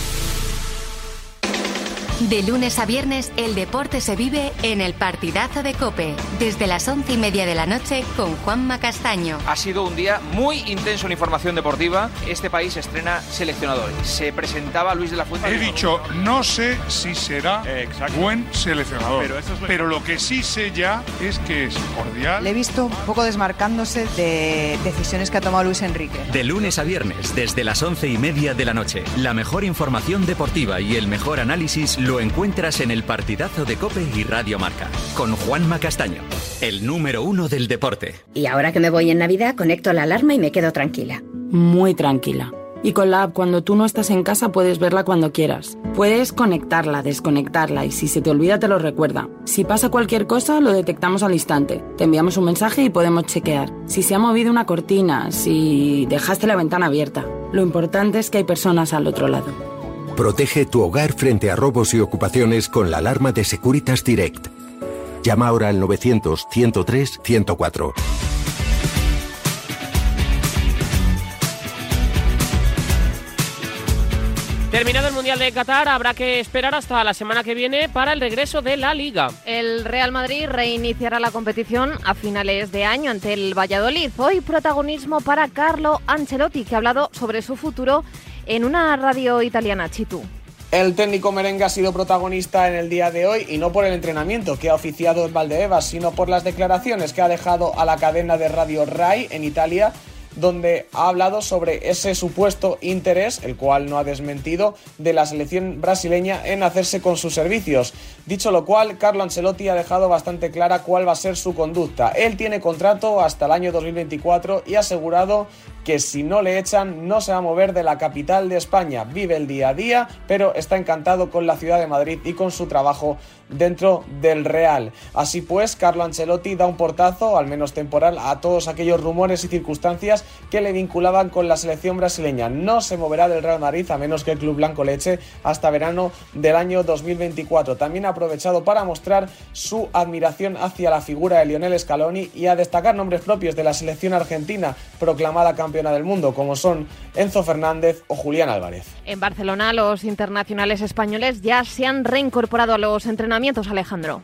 De lunes a viernes, el deporte se vive en el partidazo de Cope, desde las once y media de la noche con Juanma Castaño. Ha sido un día muy intenso en información deportiva. Este país estrena seleccionador. Se presentaba Luis de la Fuente. He dicho, no sé si será buen seleccionador. Pero, lo que sí sé ya es que es cordial. Le he visto un poco desmarcándose de decisiones que ha tomado Luis Enrique. De lunes a viernes, desde las once y media de la noche, la mejor información deportiva y el mejor análisis lo encuentras en el partidazo de Cope y Radio Marca, con Juanma Castaño, el número uno del deporte. Y ahora que me voy en Navidad, conecto la alarma y me quedo tranquila. Muy tranquila. Y con la app, cuando tú no estás en casa, puedes verla cuando quieras. Puedes conectarla, desconectarla y si se te olvida te lo recuerda. Si pasa cualquier cosa, lo detectamos al instante. Te enviamos un mensaje y podemos chequear. Si se ha movido una cortina, si dejaste la ventana abierta. Lo importante es que hay personas al otro lado. Protege tu hogar frente a robos y ocupaciones con la alarma de Securitas Direct. Llama ahora al 900 103 104. Terminado el Mundial de Qatar, habrá que esperar hasta la semana que viene para el regreso de la Liga. El Real Madrid reiniciará la competición a finales de año ante el Valladolid. Hoy protagonismo para Carlo Ancelotti, que ha hablado sobre su futuro en una radio italiana, Chitu. El técnico merengue ha sido protagonista en el día de hoy y no por el entrenamiento que ha oficiado en Valdebebas, sino por las declaraciones que ha dejado a la cadena de radio RAI en Italia donde ha hablado sobre ese supuesto interés, el cual no ha desmentido, de la selección brasileña en hacerse con sus servicios. Dicho lo cual, Carlo Ancelotti ha dejado bastante clara cuál va a ser su conducta. Él tiene contrato hasta el año 2024 y ha asegurado que si no le echan no se va a mover de la capital de España. Vive el día a día, pero está encantado con la ciudad de Madrid y con su trabajo dentro del Real. Así pues, Carlo Ancelotti da un portazo, al menos temporal, a todos aquellos rumores y circunstancias que le vinculaban con la selección brasileña. No se moverá del Real Madrid a menos que el club blanco le eche hasta verano del año 2024. También ha aprovechado para mostrar su admiración hacia la figura de Lionel Scaloni y a destacar nombres propios de la selección argentina proclamada campeona del mundo, como son Enzo Fernández o Julián Álvarez. En Barcelona, los internacionales españoles ya se han reincorporado a los entrenamientos, Alejandro.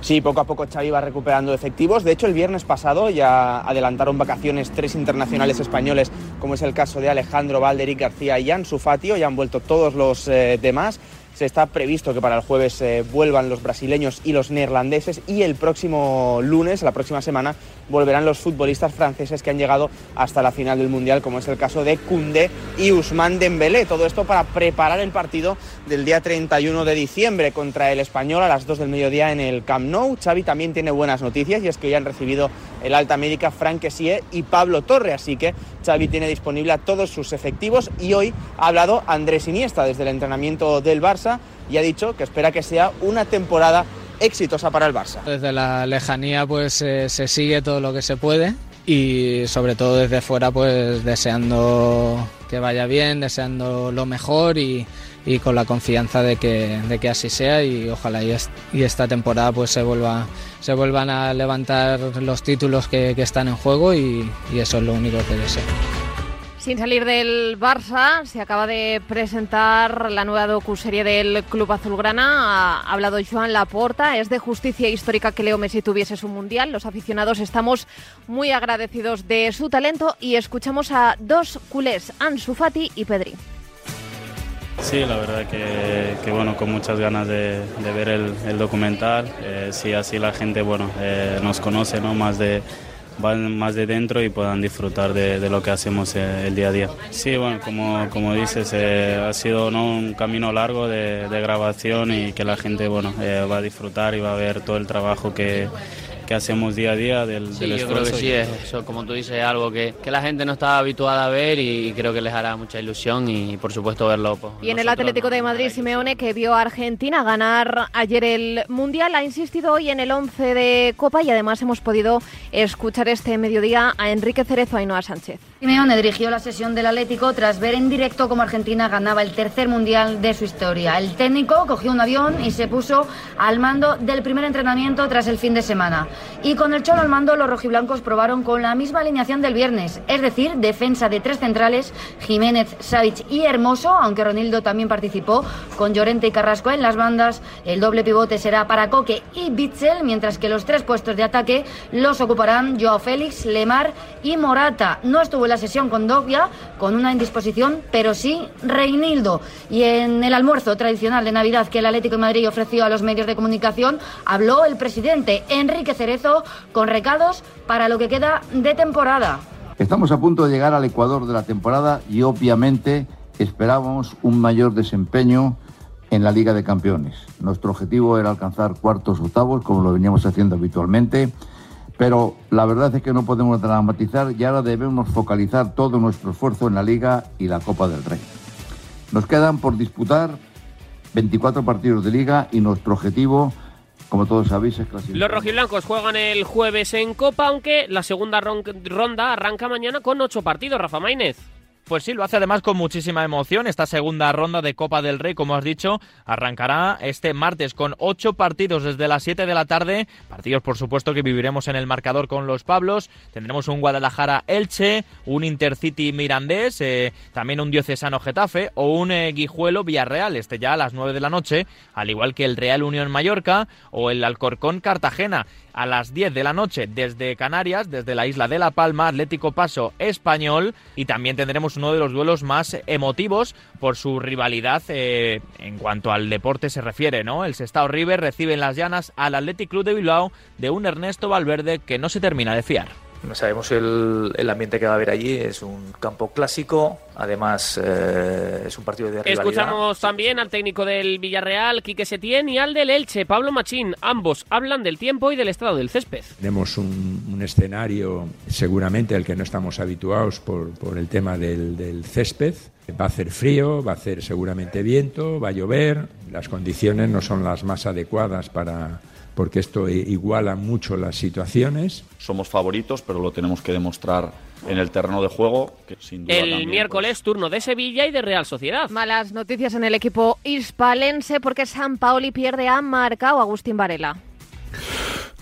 Sí, poco a poco Xavi va recuperando efectivos. De hecho, el viernes pasado ya adelantaron vacaciones tres internacionales españoles, como es el caso de Alejandro Valderic García y Ansu Fati. Ya han vuelto todos los eh, demás. Se está previsto que para el jueves eh, vuelvan los brasileños y los neerlandeses y el próximo lunes, la próxima semana, volverán los futbolistas franceses que han llegado hasta la final del Mundial, como es el caso de Koundé y Ousmane Dembélé. Todo esto para preparar el partido del día 31 de diciembre contra el Español a las 2 del mediodía en el Camp Nou. Xavi también tiene buenas noticias y es que ya han recibido el alta médica Frank Kessie y Pablo Torre, así que Xavi tiene disponible a todos sus efectivos y hoy ha hablado Andrés Iniesta desde el entrenamiento del Barça y ha dicho que espera que sea una temporada exitosa para el Barça. Desde la lejanía pues eh, se sigue todo lo que se puede y sobre todo desde fuera pues deseando que vaya bien, deseando lo mejor y, y con la confianza de que, de que así sea y ojalá y, est y esta temporada pues se vuelva se vuelvan a levantar los títulos que, están en juego y, y eso es lo único que deseo. Sin salir del Barça, se acaba de presentar la nueva docuserie del Club Azulgrana. Ha hablado Joan Laporta. Es de justicia histórica que Leo Messi tuviese su mundial. Los aficionados estamos muy agradecidos de su talento y escuchamos a dos culés, Ansu Fati y Pedri. Sí, la verdad que, que, bueno, con muchas ganas de, de ver el, el documental. Eh, sí, así la gente bueno, eh, nos conoce ¿no? más de van más de dentro y puedan disfrutar de, de lo que hacemos eh, el día a día. Sí, bueno, como, como dices, eh, ha sido ¿no? un camino largo de, de, grabación y que la gente bueno, eh, va a disfrutar y va a ver todo el trabajo que, que hacemos día a día del, sí, del yo creo que sí, es, eso, como tú dices, es algo que, que, la gente no está habituada a ver y creo que les hará mucha ilusión y por supuesto verlo. Pues, y en el Atlético de Madrid, Simeone, que vio a Argentina ganar ayer el Mundial, ha insistido hoy en el 11 de Copa y además hemos podido escuchar este mediodía a Enrique Cerezo y Ainhoa Sánchez. Simeone dirigió la sesión del Atlético tras ver en directo cómo Argentina ganaba el tercer mundial de su historia. El técnico cogió un avión y se puso al mando del primer entrenamiento tras el fin de semana. Y con el Cholo al mando, los rojiblancos probaron con la misma alineación del viernes, es decir, defensa de tres centrales, Jiménez, Savic y Hermoso, aunque Ronildo también participó, con Llorente y Carrasco en las bandas. El doble pivote será para Coque y Bitzel, mientras que los tres puestos de ataque los ocuparán Joao Félix, Lemar y Morata. No estuvo la sesión con Dogbia, con una indisposición, pero sí Reinildo. Y en el almuerzo tradicional de Navidad que el Atlético de Madrid ofreció a los medios de comunicación, habló el presidente Enrique Cerezo con recados para lo que queda de temporada. Estamos a punto de llegar al Ecuador de la temporada y obviamente esperábamos un mayor desempeño en la Liga de Campeones. Nuestro objetivo era alcanzar cuartos octavos, como lo veníamos haciendo habitualmente, Pero la verdad es que no podemos dramatizar y ahora debemos focalizar todo nuestro esfuerzo en la Liga y la Copa del Rey. Nos quedan por disputar 24 partidos de Liga y nuestro objetivo, como todos sabéis, es clasificar. Los rojiblancos juegan el jueves en Copa, aunque la segunda ronda arranca mañana con ocho partidos. Rafa Maínez. Pues sí, lo hace además con muchísima emoción. Esta segunda ronda de Copa del Rey, como has dicho, arrancará este martes con ocho partidos desde las 7 de la tarde. Partidos, por supuesto, que viviremos en el marcador con los Pablos. Tendremos un Guadalajara-Elche, un Intercity Mirandés, eh, también un Diocesano Getafe o un eh, Guijuelo Villarreal, este ya a las 9 de la noche, al igual que el Real Unión Mallorca o el Alcorcón Cartagena a las 10 de la noche desde Canarias, desde la isla de La Palma, Atlético Paso Español y también tendremos uno de los duelos más emotivos por su rivalidad eh, en cuanto al deporte se refiere, ¿no? El Sestao River recibe en las llanas al Athletic Club de Bilbao de un Ernesto Valverde que no se termina de fiar. No sabemos el, el, ambiente que va a haber allí. Es un campo clásico. Además, eh, es un partido de rivalidad. Escuchamos también al técnico del Villarreal, Quique Setién, y al del Elche, Pablo Machín. Ambos hablan del tiempo y del estado del césped. Tenemos un, un escenario seguramente al que no estamos habituados por, por el tema del, del césped. Va a hacer frío, va a hacer seguramente viento, va a llover. Las condiciones no son las más adecuadas para porque esto iguala mucho las situaciones. Somos favoritos, pero lo tenemos que demostrar en el terreno de juego. Que sin duda el también, miércoles pues, turno de Sevilla y de Real Sociedad. Malas noticias en el equipo hispalense porque San Paoli pierde a Marcao Agustín Varela.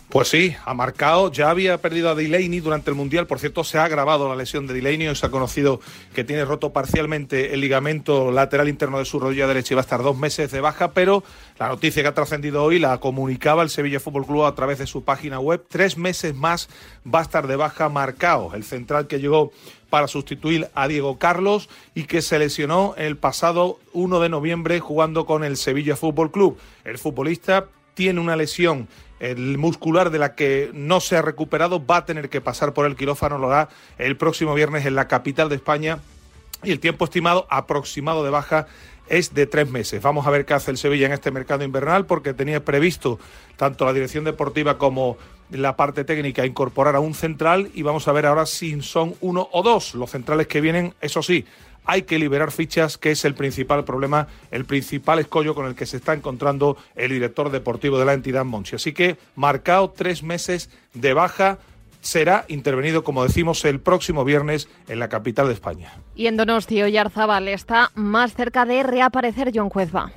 Pues sí, ha marcado, ya había perdido a Delaney durante el Mundial, por cierto se ha agravado la lesión de Delaney, hoy se ha conocido que tiene roto parcialmente el ligamento lateral interno de su rodilla derecha y va a estar dos meses de baja, pero la noticia que ha trascendido hoy la comunicaba el Sevilla Fútbol Club a través de su página web, tres meses más va a estar de baja marcado, el central que llegó para sustituir a Diego Carlos y que se lesionó el pasado 1 de noviembre jugando con el Sevilla Fútbol Club. El futbolista tiene una lesión el muscular de la que no se ha recuperado va a tener que pasar por el quirófano, lo hará el próximo viernes en la capital de España y el tiempo estimado aproximado de baja es de tres meses. Vamos a ver qué hace el Sevilla en este mercado invernal porque tenía previsto tanto la dirección deportiva como la parte técnica incorporar a un central y vamos a ver ahora si son uno o dos los centrales que vienen, eso sí, hay que liberar fichas, que es el principal problema, el principal escollo con el que se está encontrando el director deportivo de la entidad Monchi. Así que marcado tres meses de baja. Será intervenido, como decimos, el próximo viernes en la capital de España. Y en Donosti, Oyarzábal está más cerca de reaparecer John Cuezba.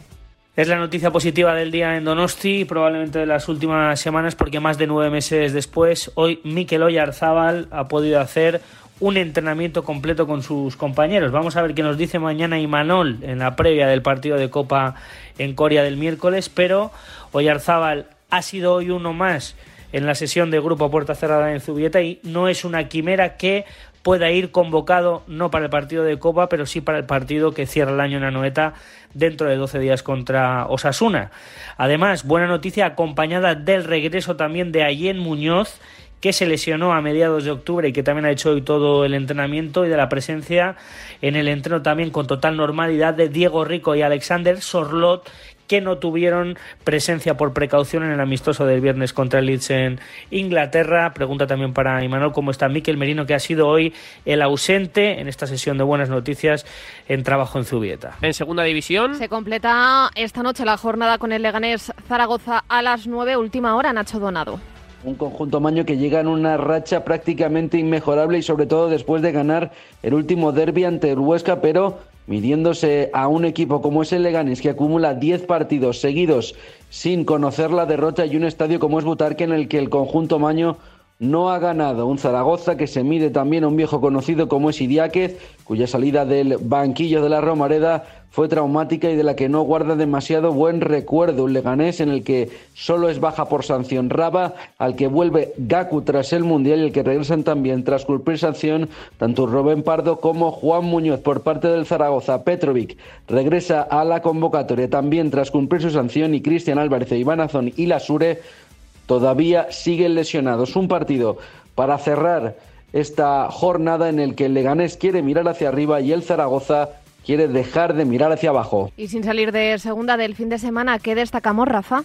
Es la noticia positiva del día en Donosti, probablemente de las últimas semanas, porque más de nueve meses después, hoy Mikel Oyarzábal ha podido hacer un entrenamiento completo con sus compañeros. Vamos a ver qué nos dice mañana Imanol en la previa del partido de Copa en Corea del miércoles, pero Oyarzábal ha sido hoy uno más en la sesión de grupo puerta cerrada en Zubieta y no es una quimera que pueda ir convocado no para el partido de Copa, pero sí para el partido que cierra el año en Anoeta dentro de 12 días contra Osasuna. Además, buena noticia acompañada del regreso también de Allen Muñoz, que se lesionó a mediados de octubre y que también ha hecho hoy todo el entrenamiento y de la presencia en el entreno también con total normalidad de Diego Rico y Alexander Sorlot que no tuvieron presencia por precaución en el amistoso del viernes contra el Leeds en Inglaterra. Pregunta también para Imanol cómo está Miquel Merino, que ha sido hoy el ausente en esta sesión de buenas noticias en trabajo en Zubieta. En segunda división. Se completa esta noche la jornada con el Leganés Zaragoza a las 9, última hora, Nacho Donado. Un conjunto maño que llega en una racha prácticamente inmejorable y sobre todo después de ganar el último derby ante el Huesca, pero midiéndose a un equipo como es el Leganés que acumula 10 partidos seguidos sin conocer la derrota y un estadio como es Butarque en el que el conjunto maño no ha ganado. Un Zaragoza que se mide también a un viejo conocido como es Idiáquez, cuya salida del banquillo de la Romareda fue traumática y de la que no guarda demasiado buen recuerdo. Un Leganés en el que solo es baja por sanción Raba, al que vuelve Gaku tras el Mundial y el que regresan también tras cumplir sanción tanto Rubén Pardo como Juan Muñoz por parte del Zaragoza. Petrovic regresa a la convocatoria también tras cumplir su sanción y Cristian Álvarez e Iván Azón y Lasure todavía siguen lesionados. Un partido para cerrar esta jornada en el que el Leganés quiere mirar hacia arriba y el Zaragoza quiere dejar de mirar hacia abajo. Y sin salir de segunda del fin de semana, ¿qué destacamos, Rafa?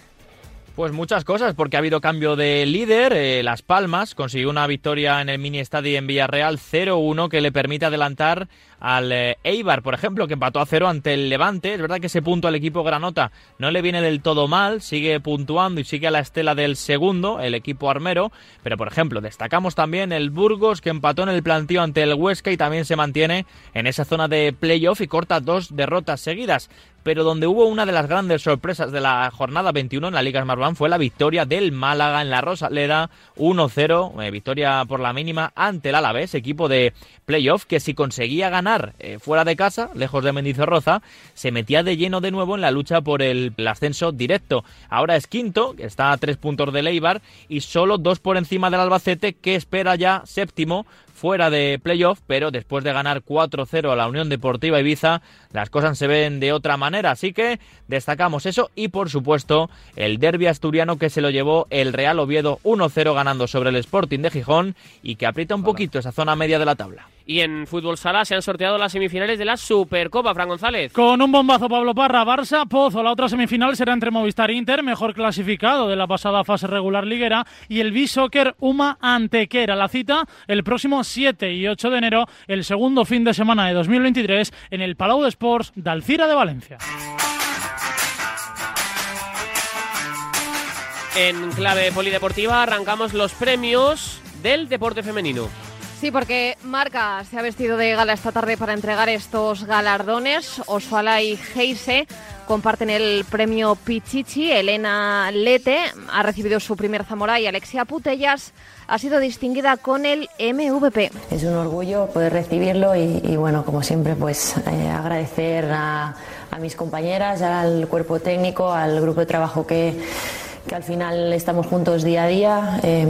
Pues muchas cosas, porque ha habido cambio de líder. Eh, Las Palmas consiguió una victoria en el mini estadio en Villarreal 0-1 que le permite adelantar al eh, Eibar, por ejemplo, que empató a cero ante el Levante. Es verdad que ese punto al equipo Granota no le viene del todo mal, sigue puntuando y sigue a la estela del segundo, el equipo armero. Pero, por ejemplo, destacamos también el Burgos, que empató en el plantío ante el Huesca y también se mantiene en esa zona de playoff y corta dos derrotas seguidas pero donde hubo una de las grandes sorpresas de la jornada 21 en la Liga Smartbank fue la victoria del Málaga en la Rosaleda 1-0, eh, victoria por la mínima ante el Alavés, equipo de playoff que si conseguía ganar eh, fuera de casa, lejos de Mendizorroza, se metía de lleno de nuevo en la lucha por el, el ascenso directo. Ahora es quinto, está a tres puntos de Leibar y solo dos por encima del Albacete que espera ya séptimo fuera de playoff, pero después de ganar 4-0 a la Unión Deportiva Ibiza, las cosas se ven de otra manera. Así que destacamos eso y, por supuesto, el derby asturiano que se lo llevó el Real Oviedo 1-0 ganando sobre el Sporting de Gijón y que aprieta un poquito esa zona media de la tabla. Y en fútbol sala se han sorteado las semifinales de la Supercopa, Fran González. Con un bombazo Pablo Parra, Barça, Pozo. La otra semifinal será entre Movistar Inter, mejor clasificado de la pasada fase regular liguera, y el B-Soccer Uma Antequera. La cita el próximo 7 y 8 de enero, el segundo fin de semana de 2023, en el Palau de Sports de Alcira de Valencia. En clave polideportiva arrancamos los premios del deporte femenino. Sí, porque Marca se ha vestido de gala esta tarde para entregar estos galardones. Oswala y Heise comparten el premio Pichichi. Elena Lete ha recibido su primer Zamora y Alexia Putellas ha sido distinguida con el MVP. Es un orgullo poder recibirlo y, bueno, como siempre, pues eh, agradecer a mis compañeras, al cuerpo técnico, al grupo de trabajo que que al final estamos juntos día a día. Eh,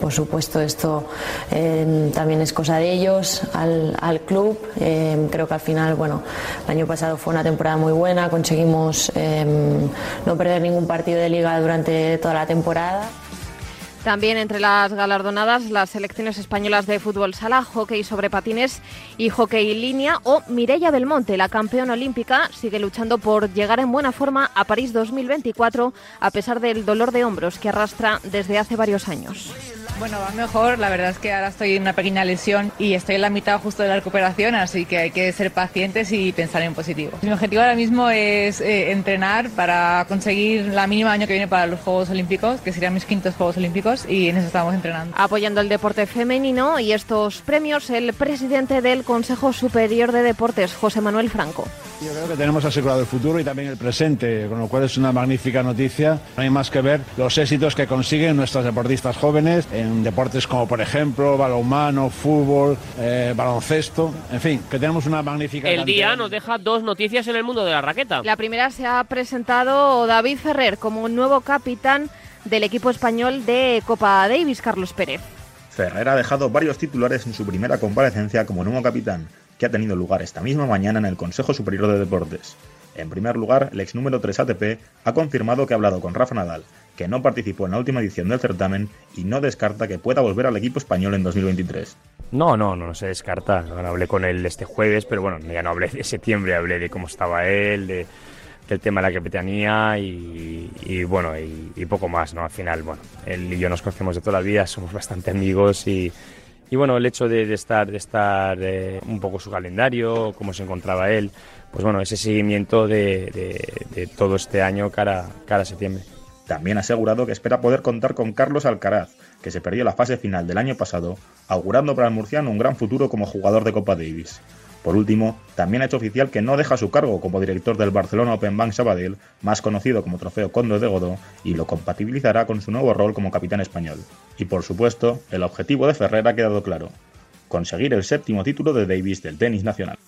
por supuesto, esto eh, también es cosa de ellos, al, al club. Eh, creo que al final, bueno, el año pasado fue una temporada muy buena, conseguimos no perder ningún partido de liga durante toda la temporada. También entre las galardonadas las selecciones españolas de fútbol sala, hockey sobre patines y hockey línea o Mireia Belmonte, la campeona olímpica, sigue luchando por llegar en buena forma a París 2024 a pesar del dolor de hombros que arrastra desde hace varios años. Bueno, va mejor. La verdad es que ahora estoy en una pequeña lesión y estoy en la mitad justo de la recuperación, así que hay que ser pacientes y pensar en positivo. Mi objetivo ahora mismo es eh, entrenar para conseguir la mínima año que viene para los Juegos Olímpicos, que serían mis quintos Juegos Olímpicos, y en eso estamos entrenando. Apoyando el deporte femenino y estos premios, el presidente del Consejo Superior de Deportes, José Manuel Franco. Yo creo que tenemos asegurado el futuro y también el presente, con lo cual es una magnífica noticia. No hay más que ver los éxitos que consiguen nuestras deportistas jóvenes en deportes como, por ejemplo, balonmano, fútbol, eh, baloncesto, en fin, que tenemos una magnífica. El cantidad. día nos deja dos noticias en el mundo de la raqueta. La primera se ha presentado David Ferrer como nuevo capitán del equipo español de Copa Davis, Carlos Pérez. Ferrer ha dejado varios titulares en su primera comparecencia como nuevo capitán, que ha tenido lugar esta misma mañana en el Consejo Superior de Deportes. En primer lugar, el ex número 3 ATP ha confirmado que ha hablado con Rafa Nadal, que no participó en la última edición del certamen y no descarta que pueda volver al equipo español en 2023. No, no, no, no se descarta. Hablé con él este jueves, pero bueno, ya no hablé de septiembre, hablé de cómo estaba él, de, del tema de la capitanía y, y bueno, y, poco más, ¿no? Al final, bueno, él y yo nos conocemos de toda la vida, somos bastante amigos y, bueno, el hecho de, estar, de estar eh, un poco su calendario, cómo se encontraba él, pues bueno, ese seguimiento de todo este año cara, cara a septiembre. También ha asegurado que espera poder contar con Carlos Alcaraz, que se perdió la fase final del año pasado, augurando para el murciano un gran futuro como jugador de Copa Davis. Por último, también ha hecho oficial que no deja su cargo como director del Barcelona Open Bank Sabadell, más conocido como Trofeo Conde de Godó, y lo compatibilizará con su nuevo rol como capitán español. Y por supuesto, el objetivo de Ferrer ha quedado claro, conseguir el séptimo título de Davis del tenis nacional.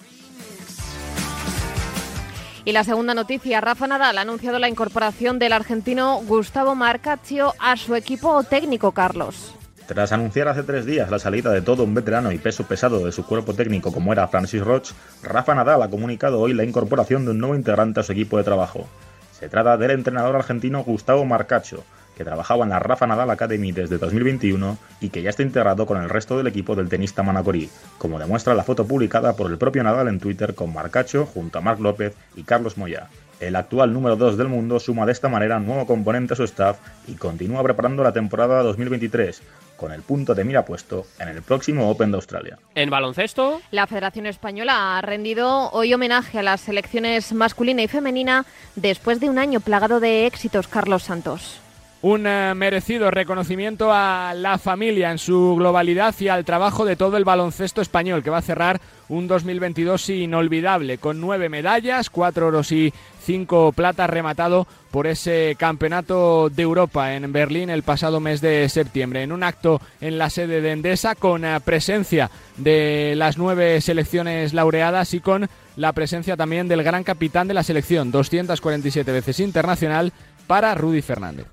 Y la segunda noticia, Rafa Nadal ha anunciado la incorporación del argentino Gustavo Marcaccio a su equipo técnico, Carlos. Tras anunciar hace tres días la salida de todo un veterano y peso pesado de su cuerpo técnico como era Francis Roch, Rafa Nadal ha comunicado hoy la incorporación de un nuevo integrante a su equipo de trabajo. Se trata del entrenador argentino Gustavo Marcacho, que trabajaba en la Rafa Nadal Academy desde 2021 y que ya está integrado con el resto del equipo del tenista manacorí, como demuestra la foto publicada por el propio Nadal en Twitter con Marcacho junto a Marc López y Carlos Moya. El actual número 2 del mundo suma de esta manera un nuevo componente a su staff y continúa preparando la temporada 2023 con el punto de mira puesto en el próximo Open de Australia. En baloncesto, La Federación Española ha rendido hoy homenaje a las selecciones masculina y femenina después de un año plagado de éxitos, Carlos Santos. Un eh, merecido reconocimiento a la familia en su globalidad y al trabajo de todo el baloncesto español, que va a cerrar un 2022 inolvidable, con nueve medallas, cuatro oros y cinco platas, rematado por ese campeonato de Europa en Berlín el pasado mes de septiembre. En un acto en la sede de Endesa, con eh, presencia de las nueve selecciones laureadas y con la presencia también del gran capitán de la selección, 247 veces internacional, para Rudy Fernández.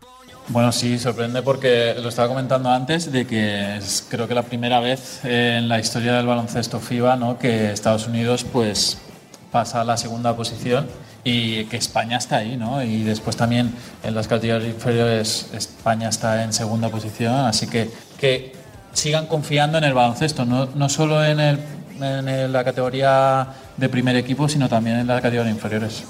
Bueno, sí, sorprende porque lo estaba comentando antes de que es creo que la primera vez en la historia del baloncesto FIBA ¿no? que Estados Unidos pues pasa a la segunda posición y que España está ahí, ¿no? Y después también en las categorías inferiores España está en segunda posición, así que que sigan confiando en el baloncesto, no, no solo en, el, en la categoría de primer equipo, sino también en la categoría inferiores.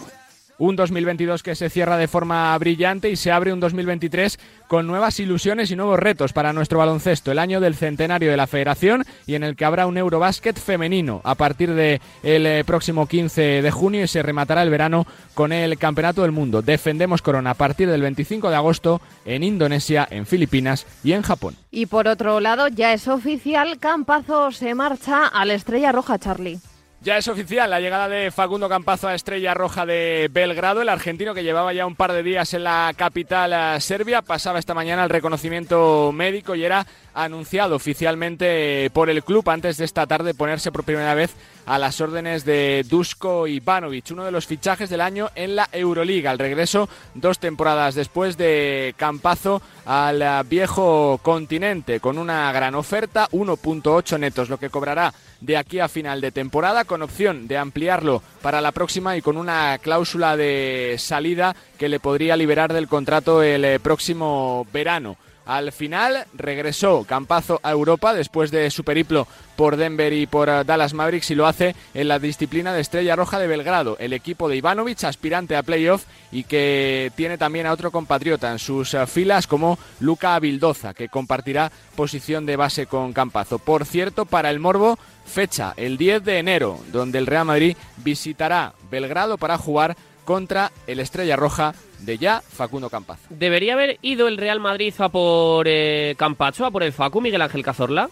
Un 2022 que se cierra de forma brillante y se abre un 2023 con nuevas ilusiones y nuevos retos para nuestro baloncesto. El año del centenario de la federación y en el que habrá un Eurobásquet femenino a partir del el próximo 15 de junio y se rematará el verano con el Campeonato del Mundo. Defendemos Corona a partir del 25 de agosto en Indonesia, en Filipinas y en Japón. Y por otro lado, ya es oficial, Campazo se marcha a la Estrella Roja, Charlie. Ya es oficial la llegada de Facundo Campazo a Estrella Roja de Belgrado, el argentino que llevaba ya un par de días en la capital eh, serbia, pasaba esta mañana el reconocimiento médico y era anunciado oficialmente por el club antes de esta tarde ponerse por primera vez a las órdenes de Dusko Ivanovic, uno de los fichajes del año en la Euroliga. Al regreso, dos temporadas después de Campazo al viejo continente, con una gran oferta, 1.8 netos, lo que cobrará de aquí a final de temporada, con opción de ampliarlo para la próxima y con una cláusula de salida que le podría liberar del contrato el eh, próximo verano. Al final regresó Campazo a Europa después de su periplo por Denver y por eh, Dallas Mavericks y lo hace en la disciplina de Estrella Roja de Belgrado, el equipo de Ivanovic, aspirante a playoff y que tiene también a otro compatriota en sus eh, filas como Luca Abildoza, que compartirá posición de base con Campazo. Por cierto, para el Morbo, fecha el 10 de enero, donde el Real Madrid visitará Belgrado para jugar contra el Estrella Roja de ya Facundo Campazo. ¿debería haber ido el Real Madrid a por eh, Campacho, a por el Facu, Miguel Ángel Cazorla?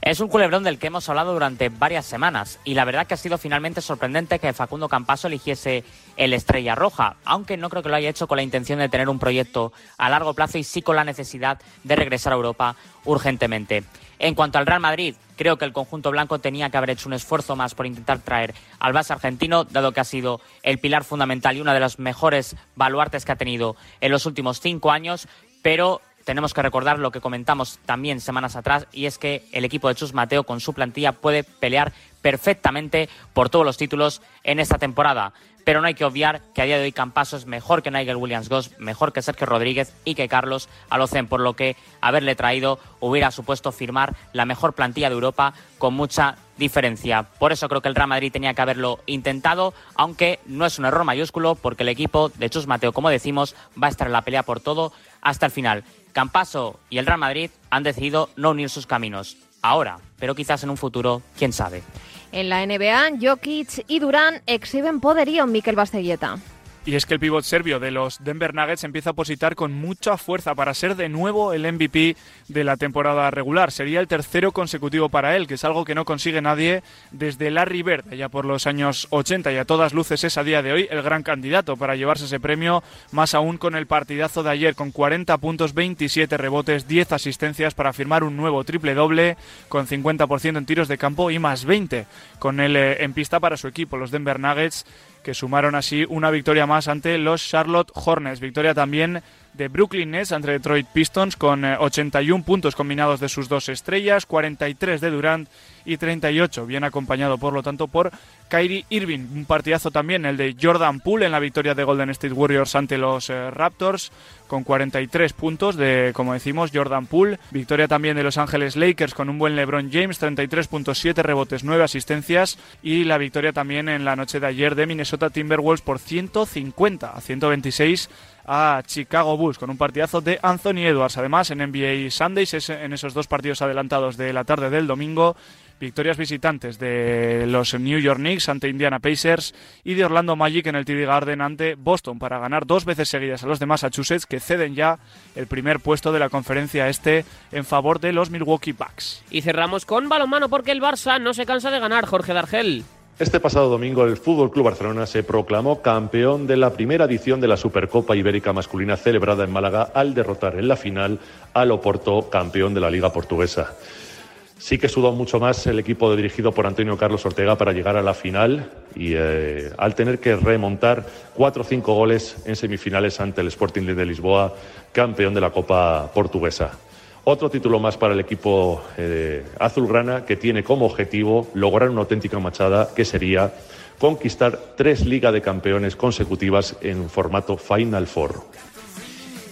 Es un culebrón del que hemos hablado durante varias semanas y la verdad que ha sido finalmente sorprendente que Facundo Campaso eligiese el Estrella Roja, aunque no creo que lo haya hecho con la intención de tener un proyecto a largo plazo y sí con la necesidad de regresar a Europa urgentemente. En cuanto al Real Madrid, creo que el conjunto blanco tenía que haber hecho un esfuerzo más por intentar traer al base argentino, dado que ha sido el pilar fundamental y una de los mejores baluartes que ha tenido en los últimos cinco años, pero tenemos que recordar lo que comentamos también semanas atrás y es que el equipo de Chus Mateo con su plantilla puede pelear perfectamente por todos los títulos en esta temporada. Pero no hay que obviar que a día de hoy Campaso es mejor que Nigel Williams Goss, mejor que Sergio Rodríguez y que Carlos Alocen, por lo que haberle traído hubiera supuesto firmar la mejor plantilla de Europa con mucha diferencia. Por eso creo que el Real Madrid tenía que haberlo intentado, aunque no es un error mayúsculo porque el equipo de Chus Mateo, como decimos, va a estar en la pelea por todo hasta el final. Campaso y el Real Madrid han decidido no unir sus caminos. Ahora, pero quizás en un futuro, quién sabe. En la NBA, Jokic y Durán exhiben poderío en Mikel Basteguieta. Y es que el pívot serbio de los Denver Nuggets empieza a positar con mucha fuerza para ser de nuevo el MVP de la temporada regular. Sería el tercero consecutivo para él, que es algo que no consigue nadie desde Larry Bird, ya por los años 80 y a todas luces es a día de hoy el gran candidato para llevarse ese premio, más aún con el partidazo de ayer con 40 puntos, 27 rebotes, 10 asistencias para firmar un nuevo triple doble con 50% en tiros de campo y más 20 con él eh, en pista para su equipo, los Denver Nuggets que sumaron así una victoria más ante los Charlotte Hornets. Victoria también de Brooklyn Nets ante Detroit Pistons con 81 puntos combinados de sus dos estrellas, 43 de Durant y 38, bien acompañado por lo tanto por Kyrie Irving. Un partidazo también el de Jordan Poole en la victoria de Golden State Warriors ante los eh, Raptors con 43 puntos de, como decimos, Jordan Poole. Victoria también de Los Ángeles Lakers con un buen LeBron James, 33.7 rebotes, 9 asistencias. Y la victoria también en la noche de ayer de Minnesota Timberwolves por 150 a 126 a Chicago Bulls con un partidazo de Anthony Edwards. Además, en NBA Sundays, en esos dos partidos adelantados de la tarde del domingo, victorias visitantes de los New York Knicks ante Indiana Pacers y de Orlando Magic en el TD Garden ante Boston para ganar dos veces seguidas a los de Massachusetts que ceden ya el primer puesto de la conferencia este en favor de los Milwaukee Bucks. Y cerramos con balonmano porque el Barça no se cansa de ganar, Jorge Dargel. Este pasado domingo el Fútbol Club Barcelona se proclamó campeón de la primera edición de la Supercopa Ibérica masculina celebrada en Málaga al derrotar en la final al Oporto, campeón de la Liga Portuguesa. Sí que sudó mucho más el equipo dirigido por Antonio Carlos Ortega para llegar a la final y eh, al tener que remontar cuatro o cinco goles en semifinales ante el Sporting de Lisboa, campeón de la Copa Portuguesa. Otro título más para el equipo eh, azulgrana que tiene como objetivo lograr una auténtica machada que sería conquistar tres Liga de Campeones consecutivas en formato Final Four.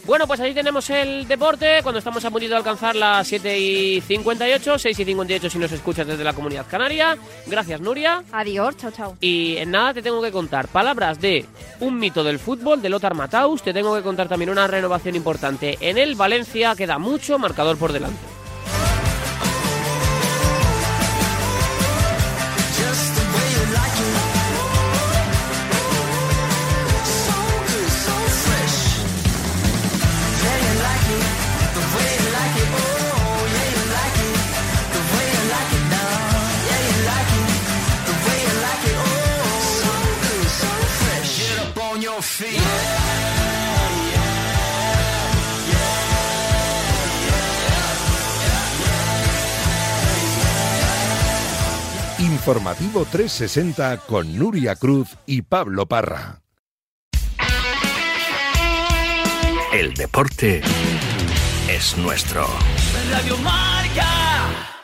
Bueno, pues ahí tenemos el deporte. Cuando estamos a punto de alcanzar las 7 y 58, 6 y 58 si nos escuchas desde la comunidad canaria. Gracias, Nuria. Adiós, chao, chao. Y en nada te tengo que contar palabras de un mito del fútbol, de Lothar Mataus. Te tengo que contar también una renovación importante en el Valencia. Queda mucho marcador por delante. Informativo 360 con Nuria Cruz y Pablo Parra. El deporte es nuestro. Radio Marca.